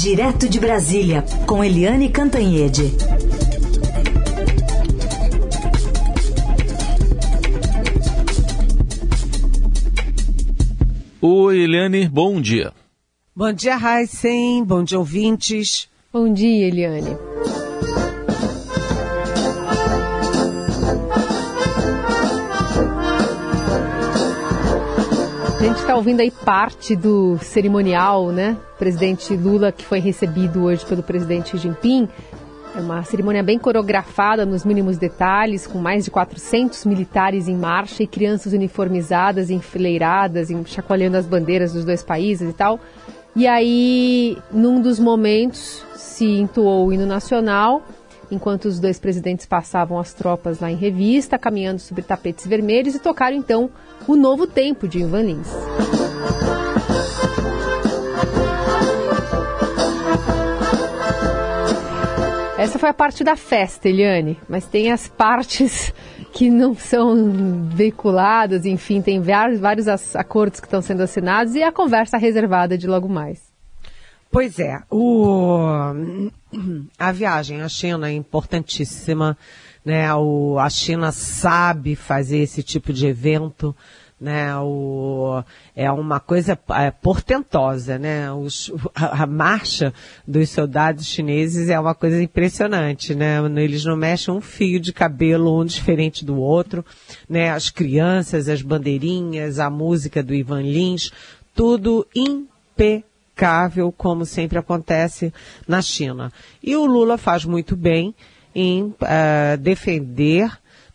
Direto de Brasília, com Eliane Cantanhede. Oi, Eliane, bom dia. Bom dia, Heisen. Bom dia, ouvintes. Bom dia, Eliane. A gente está ouvindo aí parte do cerimonial, né? Presidente Lula, que foi recebido hoje pelo presidente Xi Jinping. É uma cerimônia bem coreografada nos mínimos detalhes, com mais de 400 militares em marcha e crianças uniformizadas, enfileiradas, chacoalhando as bandeiras dos dois países e tal. E aí, num dos momentos, se entoou o hino nacional, enquanto os dois presidentes passavam as tropas lá em revista, caminhando sobre tapetes vermelhos e tocaram então o novo tempo de Ivan Lins. Essa foi a parte da festa, Eliane, mas tem as partes que não são veiculadas, enfim, tem vários, vários acordos que estão sendo assinados e a conversa reservada de logo mais. Pois é, o, a viagem à China é importantíssima né? O, a China sabe fazer esse tipo de evento, né? O, é uma coisa é, portentosa, né? Os, a, a, marcha dos soldados chineses é uma coisa impressionante, né? Eles não mexem um fio de cabelo um diferente do outro, né? As crianças, as bandeirinhas, a música do Ivan Lins, tudo impecável, como sempre acontece na China. E o Lula faz muito bem em uh, defender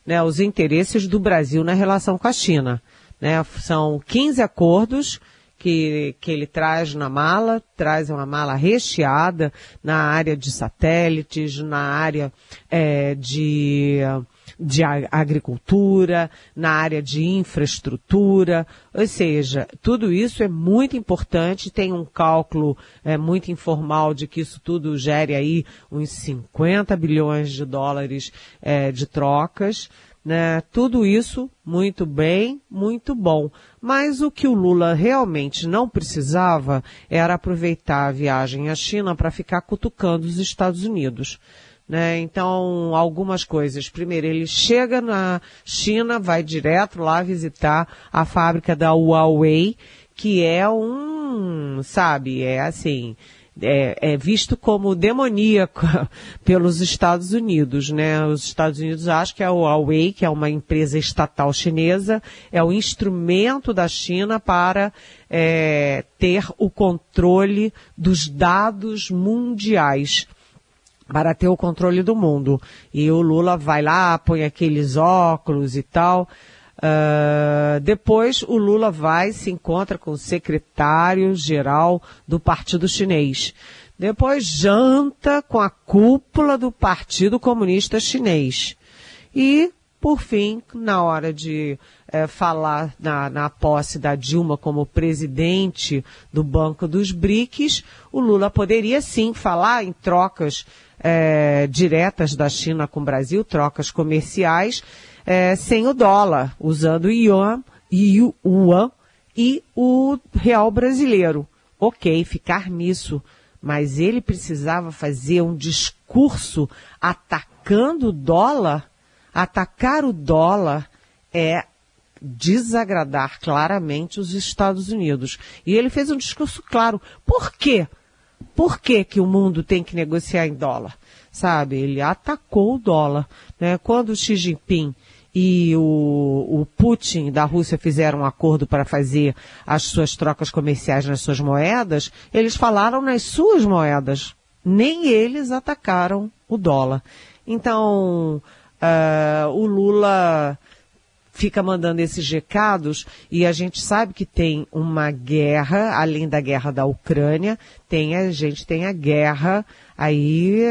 né, os interesses do Brasil na relação com a China. Né? São 15 acordos que, que ele traz na mala, traz uma mala recheada na área de satélites, na área é, de de agricultura, na área de infraestrutura, ou seja, tudo isso é muito importante, tem um cálculo é, muito informal de que isso tudo gere aí uns 50 bilhões de dólares é, de trocas, né? Tudo isso muito bem, muito bom. Mas o que o Lula realmente não precisava era aproveitar a viagem à China para ficar cutucando os Estados Unidos. Né? Então, algumas coisas. Primeiro, ele chega na China, vai direto lá visitar a fábrica da Huawei, que é um, sabe, é assim, é, é, visto como demoníaco pelos Estados Unidos, né? Os Estados Unidos acham que a Huawei, que é uma empresa estatal chinesa, é o instrumento da China para é, ter o controle dos dados mundiais para o controle do mundo. E o Lula vai lá, põe aqueles óculos e tal. Uh, depois o Lula vai se encontra com o secretário-geral do Partido Chinês. Depois janta com a cúpula do Partido Comunista Chinês. E, por fim, na hora de é, falar na, na posse da Dilma como presidente do Banco dos BRICS, o Lula poderia sim falar em trocas é, diretas da China com o Brasil, trocas comerciais, é, sem o dólar, usando o yuan, yuan e o real brasileiro. Ok, ficar nisso. Mas ele precisava fazer um discurso atacando o dólar. Atacar o dólar é desagradar claramente os Estados Unidos. E ele fez um discurso claro. Por quê? Por que, que o mundo tem que negociar em dólar? Sabe, ele atacou o dólar. Né? Quando o Xi Jinping e o, o, Putin da Rússia fizeram um acordo para fazer as suas trocas comerciais nas suas moedas, eles falaram nas suas moedas. Nem eles atacaram o dólar. Então, uh, o Lula fica mandando esses recados e a gente sabe que tem uma guerra, além da guerra da Ucrânia, tem a gente tem a guerra aí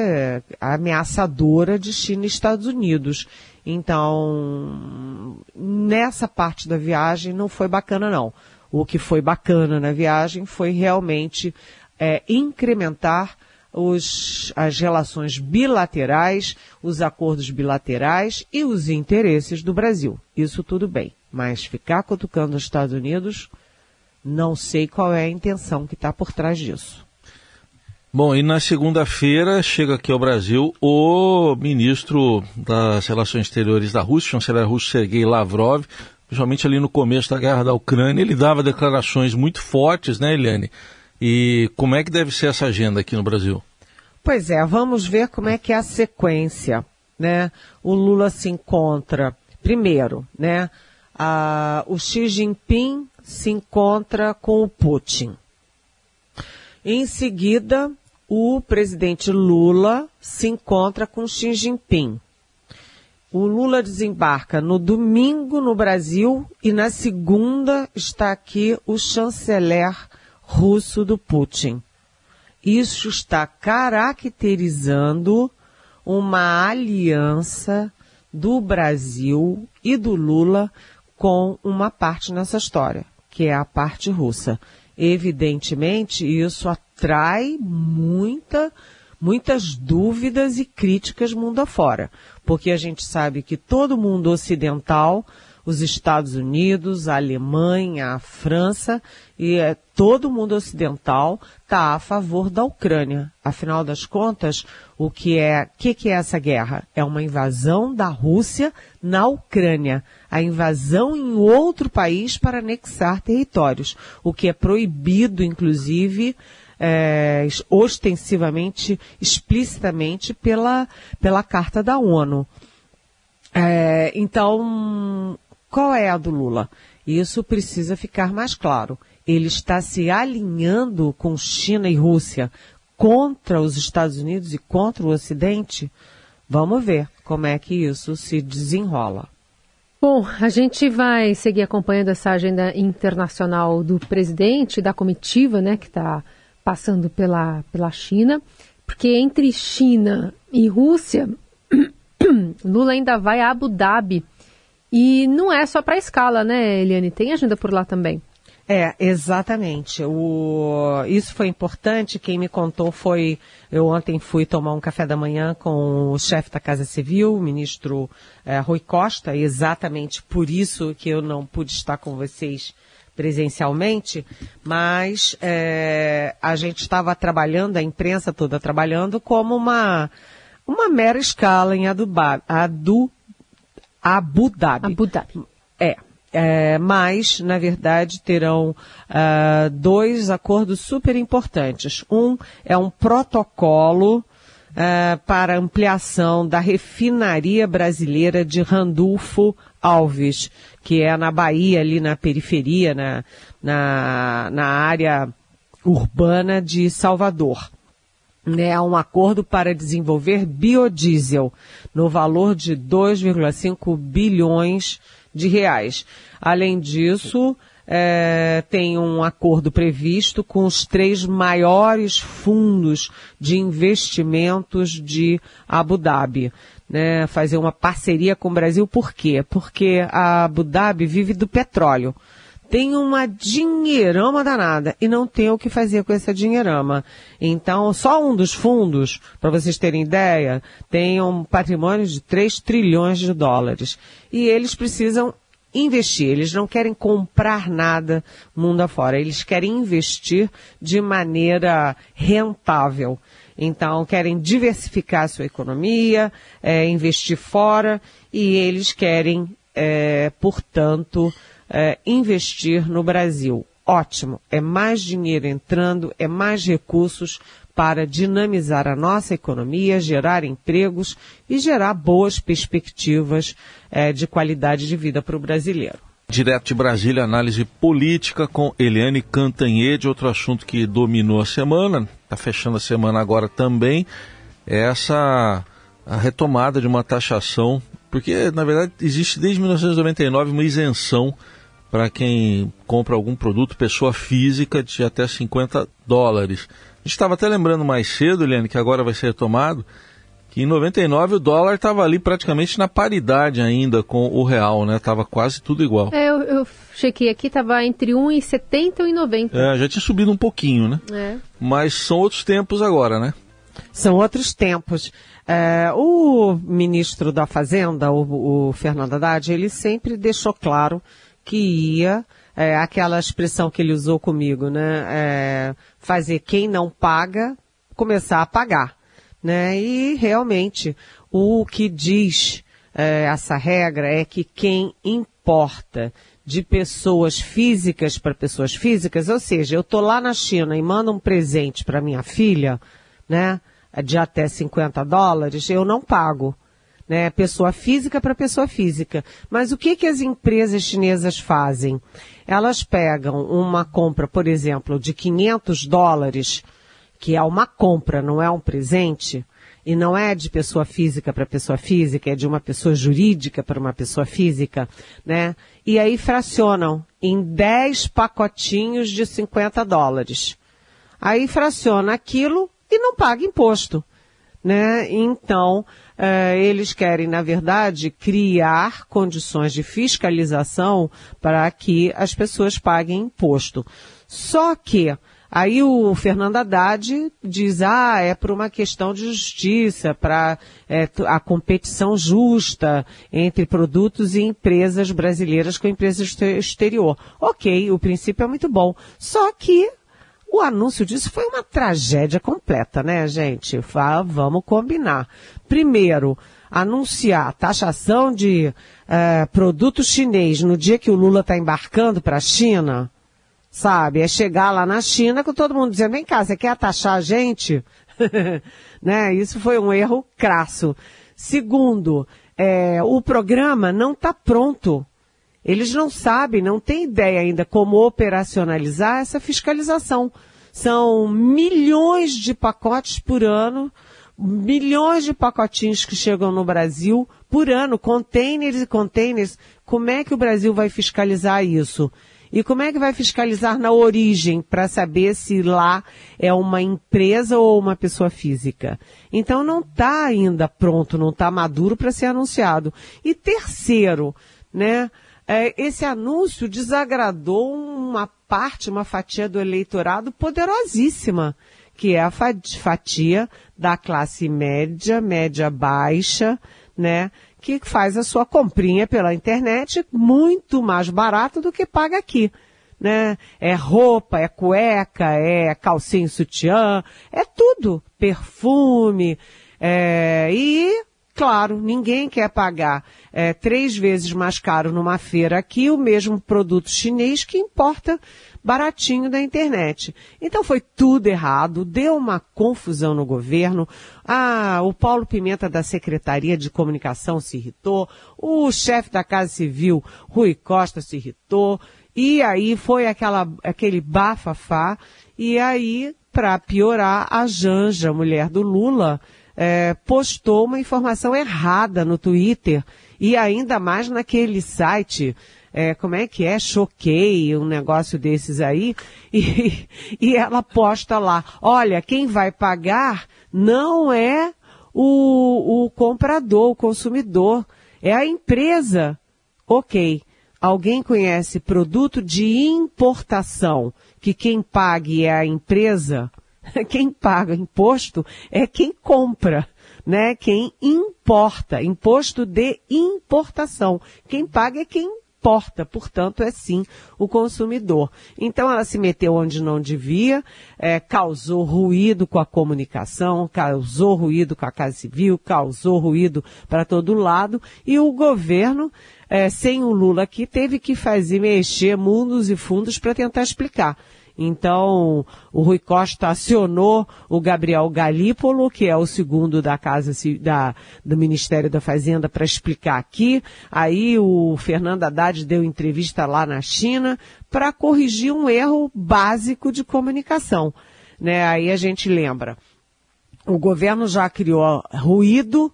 ameaçadora de China e Estados Unidos. Então, nessa parte da viagem não foi bacana não. O que foi bacana na viagem foi realmente é, incrementar os, as relações bilaterais, os acordos bilaterais e os interesses do Brasil. Isso tudo bem. Mas ficar cutucando os Estados Unidos, não sei qual é a intenção que está por trás disso. Bom, e na segunda-feira chega aqui ao Brasil o ministro das Relações Exteriores da Rússia, chanceler russo Sergei Lavrov, principalmente ali no começo da guerra da Ucrânia, ele dava declarações muito fortes, né, Eliane? E como é que deve ser essa agenda aqui no Brasil? Pois é, vamos ver como é que é a sequência, né? O Lula se encontra, primeiro, né? A, o Xi Jinping se encontra com o Putin. Em seguida, o presidente Lula se encontra com Xi Jinping. O Lula desembarca no domingo no Brasil e na segunda está aqui o chanceler russo do Putin. Isso está caracterizando uma aliança do Brasil e do Lula com uma parte nessa história, que é a parte russa. Evidentemente, isso atrai muita, muitas dúvidas e críticas mundo afora, porque a gente sabe que todo mundo ocidental, os Estados Unidos, a Alemanha, a França e é, todo mundo ocidental está a favor da Ucrânia. Afinal das contas, o que é, que, que é essa guerra? É uma invasão da Rússia na Ucrânia, a invasão em outro país para anexar territórios, o que é proibido, inclusive, é, ostensivamente, explicitamente pela, pela Carta da ONU. É, então, qual é a do Lula? Isso precisa ficar mais claro. Ele está se alinhando com China e Rússia contra os Estados Unidos e contra o Ocidente? Vamos ver como é que isso se desenrola. Bom, a gente vai seguir acompanhando essa agenda internacional do presidente, da comitiva, né, que está passando pela, pela China, porque entre China e Rússia, Lula ainda vai a Abu Dhabi. E não é só para a escala, né, Eliane? Tem agenda por lá também. É, exatamente. O, isso foi importante. Quem me contou foi. Eu ontem fui tomar um café da manhã com o chefe da Casa Civil, o ministro é, Rui Costa, exatamente por isso que eu não pude estar com vocês presencialmente, mas é, a gente estava trabalhando, a imprensa toda trabalhando como uma, uma mera escala em Abu, Adu, Abu Dhabi. Abu Dhabi. É, é, mas, na verdade, terão uh, dois acordos super importantes. Um é um protocolo uh, para ampliação da refinaria brasileira de Randulfo Alves, que é na Bahia, ali na periferia, na, na, na área urbana de Salvador. É um acordo para desenvolver biodiesel no valor de 2,5 bilhões de reais. Além disso, é, tem um acordo previsto com os três maiores fundos de investimentos de Abu Dhabi. Né, fazer uma parceria com o Brasil, por quê? Porque a Abu Dhabi vive do petróleo tem uma dinheirama danada e não tem o que fazer com essa dinheirama. Então, só um dos fundos, para vocês terem ideia, tem um patrimônio de 3 trilhões de dólares. E eles precisam investir, eles não querem comprar nada mundo afora, eles querem investir de maneira rentável. Então, querem diversificar a sua economia, é, investir fora e eles querem, é, portanto, é, investir no Brasil. Ótimo, é mais dinheiro entrando, é mais recursos para dinamizar a nossa economia, gerar empregos e gerar boas perspectivas é, de qualidade de vida para o brasileiro. Direto de Brasília, análise política com Eliane Cantanhede, outro assunto que dominou a semana, está fechando a semana agora também, é essa a retomada de uma taxação, porque na verdade existe desde 1999 uma isenção para quem compra algum produto, pessoa física, de até 50 dólares. A gente estava até lembrando mais cedo, Eliane, que agora vai ser retomado, que em 99 o dólar estava ali praticamente na paridade ainda com o real, né? Tava quase tudo igual. É, eu, eu chequei aqui, estava entre 1,70 e 1,90. É, já tinha subido um pouquinho, né? É. Mas são outros tempos agora, né? São outros tempos. É, o ministro da Fazenda, o, o Fernando Haddad, ele sempre deixou claro que ia, é, aquela expressão que ele usou comigo, né? É, fazer quem não paga começar a pagar. Né? E realmente o que diz é, essa regra é que quem importa de pessoas físicas para pessoas físicas, ou seja, eu tô lá na China e mando um presente para minha filha, né, de até 50 dólares, eu não pago. Né, pessoa física para pessoa física. Mas o que, que as empresas chinesas fazem? Elas pegam uma compra, por exemplo, de 500 dólares, que é uma compra, não é um presente, e não é de pessoa física para pessoa física, é de uma pessoa jurídica para uma pessoa física, né? E aí fracionam em 10 pacotinhos de 50 dólares. Aí fraciona aquilo e não paga imposto, né? Então, eh, eles querem, na verdade, criar condições de fiscalização para que as pessoas paguem imposto. Só que Aí o Fernando Haddad diz, ah, é por uma questão de justiça, para é, a competição justa entre produtos e empresas brasileiras com empresas exterior. Ok, o princípio é muito bom. Só que o anúncio disso foi uma tragédia completa, né, gente? vamos combinar. Primeiro, anunciar taxação de é, produto chinês no dia que o Lula está embarcando para a China sabe? É chegar lá na China com todo mundo dizendo, vem cá, você quer taxar a gente? né? Isso foi um erro crasso. Segundo, é, o programa não está pronto. Eles não sabem, não têm ideia ainda como operacionalizar essa fiscalização. São milhões de pacotes por ano, milhões de pacotinhos que chegam no Brasil por ano, containers e containers. Como é que o Brasil vai fiscalizar isso? E como é que vai fiscalizar na origem para saber se lá é uma empresa ou uma pessoa física? Então não está ainda pronto, não está maduro para ser anunciado. E terceiro, né? É, esse anúncio desagradou uma parte, uma fatia do eleitorado poderosíssima, que é a fatia da classe média, média baixa, né? que faz a sua comprinha pela internet muito mais barato do que paga aqui. Né? É roupa, é cueca, é calcinha sutiã, é tudo. Perfume. É, e, claro, ninguém quer pagar é, três vezes mais caro numa feira aqui o mesmo produto chinês que importa baratinho da internet. Então foi tudo errado, deu uma confusão no governo. Ah, o Paulo Pimenta da Secretaria de Comunicação se irritou, o chefe da Casa Civil, Rui Costa, se irritou. E aí foi aquela, aquele bafafá. E aí, para piorar, a Janja, mulher do Lula, é, postou uma informação errada no Twitter e ainda mais naquele site é, como é que é, choquei, um negócio desses aí, e, e ela posta lá, olha, quem vai pagar não é o, o comprador, o consumidor, é a empresa. Ok. Alguém conhece produto de importação que quem pague é a empresa? Quem paga imposto é quem compra, né? Quem importa, imposto de importação. Quem paga é quem importa, portanto, é sim o consumidor. Então ela se meteu onde não devia, é, causou ruído com a comunicação, causou ruído com a Casa Civil, causou ruído para todo lado, e o governo, é, sem o Lula aqui, teve que fazer mexer mundos e fundos para tentar explicar. Então, o Rui Costa acionou o Gabriel Galípolo, que é o segundo da Casa da, do Ministério da Fazenda, para explicar aqui. Aí o Fernando Haddad deu entrevista lá na China para corrigir um erro básico de comunicação. Né? Aí a gente lembra. O governo já criou ruído,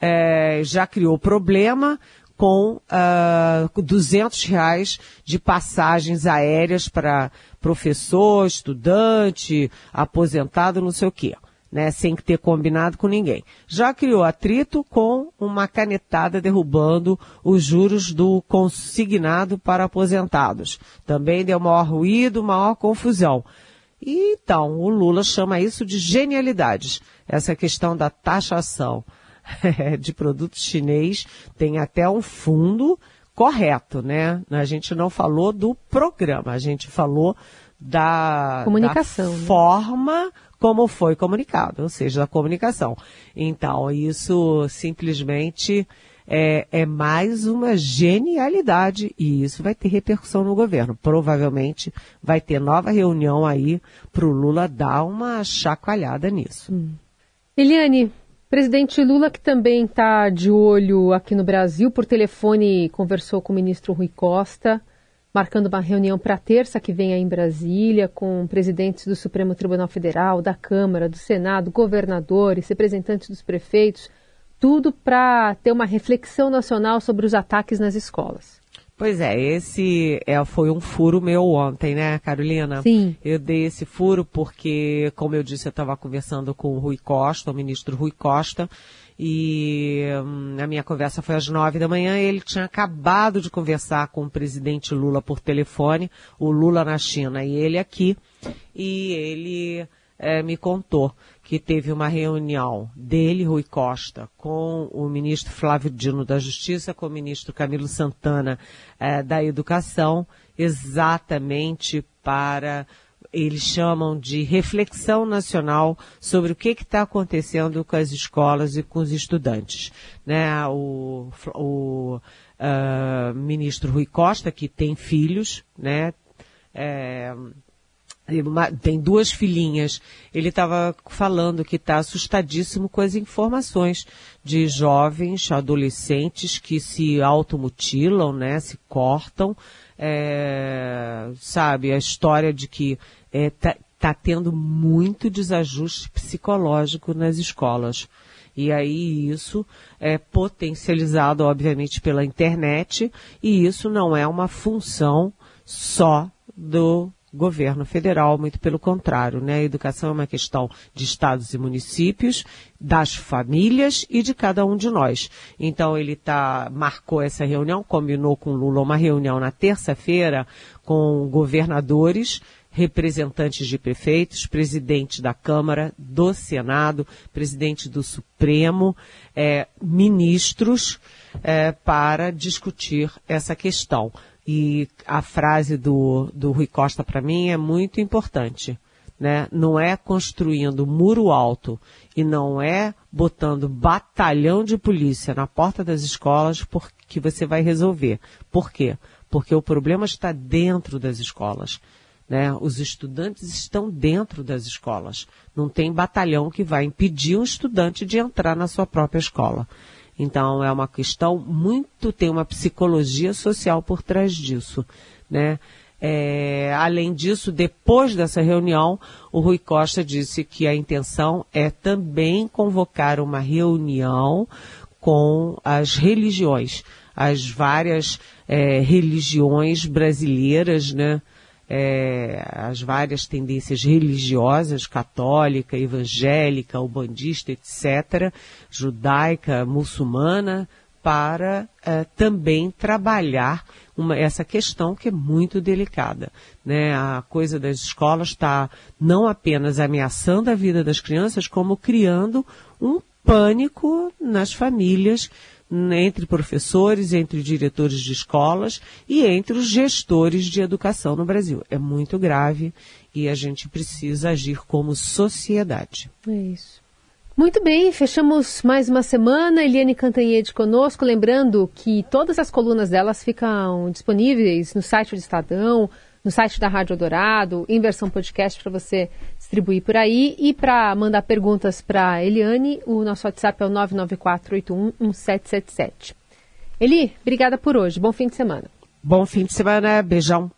é, já criou problema, com uh, ah, 200 reais de passagens aéreas para professor, estudante, aposentado, não sei o quê. Né, sem ter combinado com ninguém. Já criou atrito com uma canetada derrubando os juros do consignado para aposentados. Também deu maior ruído, maior confusão. Então, o Lula chama isso de genialidades, essa questão da taxação. de produto chinês tem até um fundo correto, né? A gente não falou do programa, a gente falou da, comunicação, da né? forma como foi comunicado, ou seja, da comunicação. Então, isso simplesmente é, é, mais uma genialidade e isso vai ter repercussão no governo. Provavelmente vai ter nova reunião aí para o Lula dar uma chacoalhada nisso. Hum. Eliane, presidente Lula, que também está de olho aqui no Brasil, por telefone conversou com o ministro Rui Costa marcando uma reunião para terça que vem aí em Brasília, com presidentes do Supremo Tribunal Federal, da Câmara, do Senado, governadores, representantes dos prefeitos, tudo para ter uma reflexão nacional sobre os ataques nas escolas. Pois é, esse é, foi um furo meu ontem, né, Carolina? Sim. Eu dei esse furo porque, como eu disse, eu estava conversando com o Rui Costa, o ministro Rui Costa, e hum, a minha conversa foi às nove da manhã. ele tinha acabado de conversar com o presidente Lula por telefone, o Lula na China e ele aqui, e ele é, me contou que teve uma reunião dele, Rui Costa, com o ministro Flávio Dino da Justiça, com o ministro Camilo Santana é, da Educação, exatamente para eles chamam de reflexão nacional sobre o que está acontecendo com as escolas e com os estudantes. Né? O, o uh, ministro Rui Costa, que tem filhos, né? É, tem duas filhinhas. Ele estava falando que está assustadíssimo com as informações de jovens, adolescentes que se automutilam, né, se cortam. É, sabe, a história de que está é, tá tendo muito desajuste psicológico nas escolas. E aí isso é potencializado, obviamente, pela internet, e isso não é uma função só do governo federal, muito pelo contrário, né? A educação é uma questão de estados e municípios, das famílias e de cada um de nós. Então ele tá, marcou essa reunião, combinou com Lula uma reunião na terça-feira com governadores, representantes de prefeitos, presidente da Câmara, do Senado, presidente do Supremo, é, ministros, é, para discutir essa questão. E a frase do, do Rui Costa para mim é muito importante. Né? Não é construindo muro alto e não é botando batalhão de polícia na porta das escolas que você vai resolver. Por quê? Porque o problema está dentro das escolas. Né? Os estudantes estão dentro das escolas. Não tem batalhão que vai impedir um estudante de entrar na sua própria escola. Então é uma questão muito, tem uma psicologia social por trás disso. Né? É, além disso, depois dessa reunião, o Rui Costa disse que a intenção é também convocar uma reunião com as religiões, as várias é, religiões brasileiras, né? É, as várias tendências religiosas, católica, evangélica, ubandista, etc., judaica, muçulmana, para é, também trabalhar uma, essa questão que é muito delicada. Né? A coisa das escolas está não apenas ameaçando a vida das crianças, como criando um pânico nas famílias entre professores, entre diretores de escolas e entre os gestores de educação no Brasil. É muito grave e a gente precisa agir como sociedade. É isso. Muito bem, fechamos mais uma semana. Eliane Cantanhede conosco, lembrando que todas as colunas delas ficam disponíveis no site do Estadão, no site da Rádio Dourado, em versão podcast para você distribuir por aí. E para mandar perguntas para Eliane, o nosso WhatsApp é o 994811777. Eli, obrigada por hoje. Bom fim de semana. Bom fim de semana. Beijão.